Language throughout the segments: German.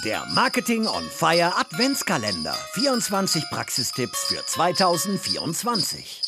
Der Marketing on Fire Adventskalender. 24 Praxistipps für 2024.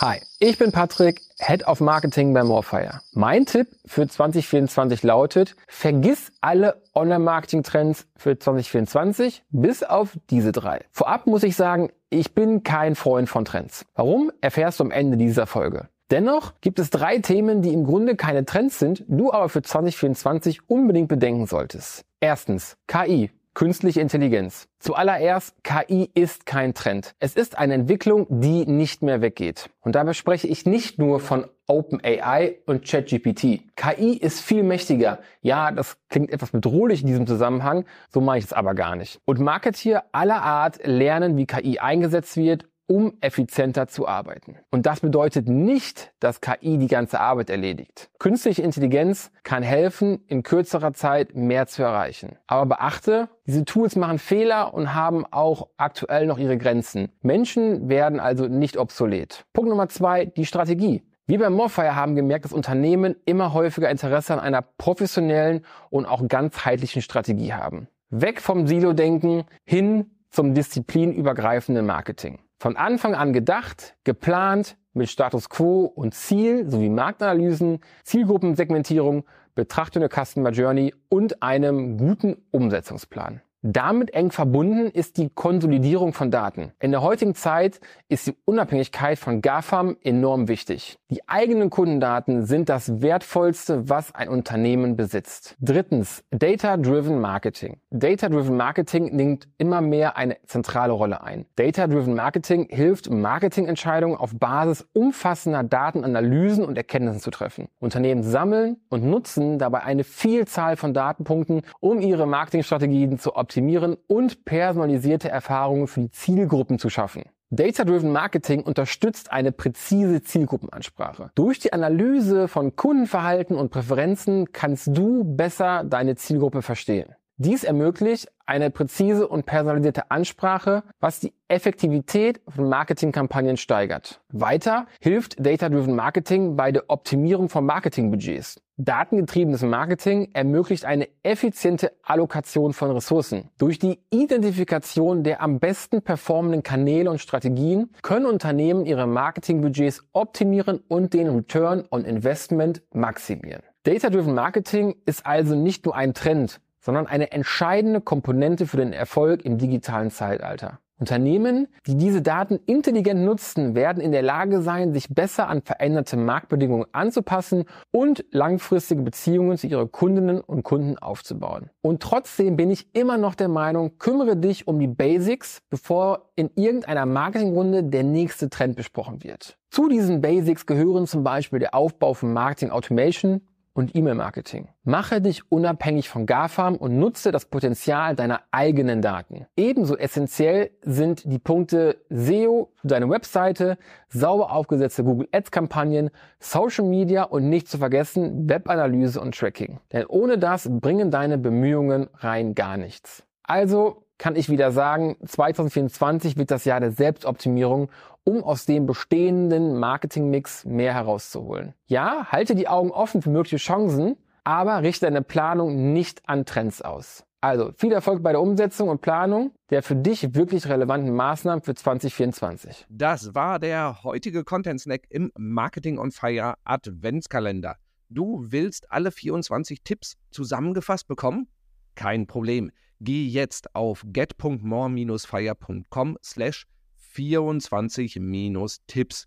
Hi, ich bin Patrick, Head of Marketing bei Morefire. Mein Tipp für 2024 lautet, vergiss alle Online-Marketing-Trends für 2024 bis auf diese drei. Vorab muss ich sagen, ich bin kein Freund von Trends. Warum, erfährst du am Ende dieser Folge. Dennoch gibt es drei Themen, die im Grunde keine Trends sind, du aber für 2024 unbedingt bedenken solltest. Erstens, KI. Künstliche Intelligenz. Zuallererst, KI ist kein Trend. Es ist eine Entwicklung, die nicht mehr weggeht. Und dabei spreche ich nicht nur von OpenAI und ChatGPT. KI ist viel mächtiger. Ja, das klingt etwas bedrohlich in diesem Zusammenhang, so mache ich es aber gar nicht. Und Marketeer aller Art lernen, wie KI eingesetzt wird um effizienter zu arbeiten. Und das bedeutet nicht, dass KI die ganze Arbeit erledigt. Künstliche Intelligenz kann helfen, in kürzerer Zeit mehr zu erreichen. Aber beachte, diese Tools machen Fehler und haben auch aktuell noch ihre Grenzen. Menschen werden also nicht obsolet. Punkt Nummer zwei, die Strategie. Wir bei Morfire haben gemerkt, dass Unternehmen immer häufiger Interesse an einer professionellen und auch ganzheitlichen Strategie haben. Weg vom Silo-Denken hin zum disziplinübergreifenden Marketing. Von Anfang an gedacht, geplant, mit Status Quo und Ziel sowie Marktanalysen, Zielgruppensegmentierung, Betrachtung der Customer Journey und einem guten Umsetzungsplan. Damit eng verbunden ist die Konsolidierung von Daten. In der heutigen Zeit ist die Unabhängigkeit von GAFAM enorm wichtig. Die eigenen Kundendaten sind das Wertvollste, was ein Unternehmen besitzt. Drittens, Data-Driven Marketing. Data-Driven Marketing nimmt immer mehr eine zentrale Rolle ein. Data-Driven Marketing hilft, Marketingentscheidungen auf Basis umfassender Datenanalysen und Erkenntnissen zu treffen. Unternehmen sammeln und nutzen dabei eine Vielzahl von Datenpunkten, um ihre Marketingstrategien zu optimieren optimieren und personalisierte Erfahrungen für die Zielgruppen zu schaffen. Data-Driven Marketing unterstützt eine präzise Zielgruppenansprache. Durch die Analyse von Kundenverhalten und Präferenzen kannst du besser deine Zielgruppe verstehen. Dies ermöglicht eine präzise und personalisierte Ansprache, was die Effektivität von Marketingkampagnen steigert. Weiter hilft Data-Driven Marketing bei der Optimierung von Marketingbudgets. Datengetriebenes Marketing ermöglicht eine effiziente Allokation von Ressourcen. Durch die Identifikation der am besten performenden Kanäle und Strategien können Unternehmen ihre Marketingbudgets optimieren und den Return on Investment maximieren. Data-Driven Marketing ist also nicht nur ein Trend, sondern eine entscheidende Komponente für den Erfolg im digitalen Zeitalter. Unternehmen, die diese Daten intelligent nutzen, werden in der Lage sein, sich besser an veränderte Marktbedingungen anzupassen und langfristige Beziehungen zu ihren Kundinnen und Kunden aufzubauen. Und trotzdem bin ich immer noch der Meinung, kümmere dich um die Basics, bevor in irgendeiner Marketingrunde der nächste Trend besprochen wird. Zu diesen Basics gehören zum Beispiel der Aufbau von Marketing Automation, und E-Mail-Marketing. Mache dich unabhängig von GAFAM und nutze das Potenzial deiner eigenen Daten. Ebenso essentiell sind die Punkte SEO deine Webseite, sauber aufgesetzte Google Ads-Kampagnen, Social Media und nicht zu vergessen Webanalyse und Tracking. Denn ohne das bringen deine Bemühungen rein gar nichts. Also kann ich wieder sagen, 2024 wird das Jahr der Selbstoptimierung, um aus dem bestehenden Marketingmix mehr herauszuholen. Ja, halte die Augen offen für mögliche Chancen, aber richte deine Planung nicht an Trends aus. Also viel Erfolg bei der Umsetzung und Planung der für dich wirklich relevanten Maßnahmen für 2024. Das war der heutige Content Snack im Marketing on Fire Adventskalender. Du willst alle 24 Tipps zusammengefasst bekommen? Kein Problem. Geh jetzt auf get.more-fire.com slash 24-Tipps.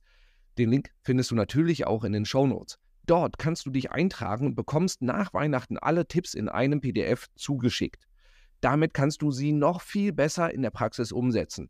Den Link findest du natürlich auch in den Show Notes. Dort kannst du dich eintragen und bekommst nach Weihnachten alle Tipps in einem PDF zugeschickt. Damit kannst du sie noch viel besser in der Praxis umsetzen.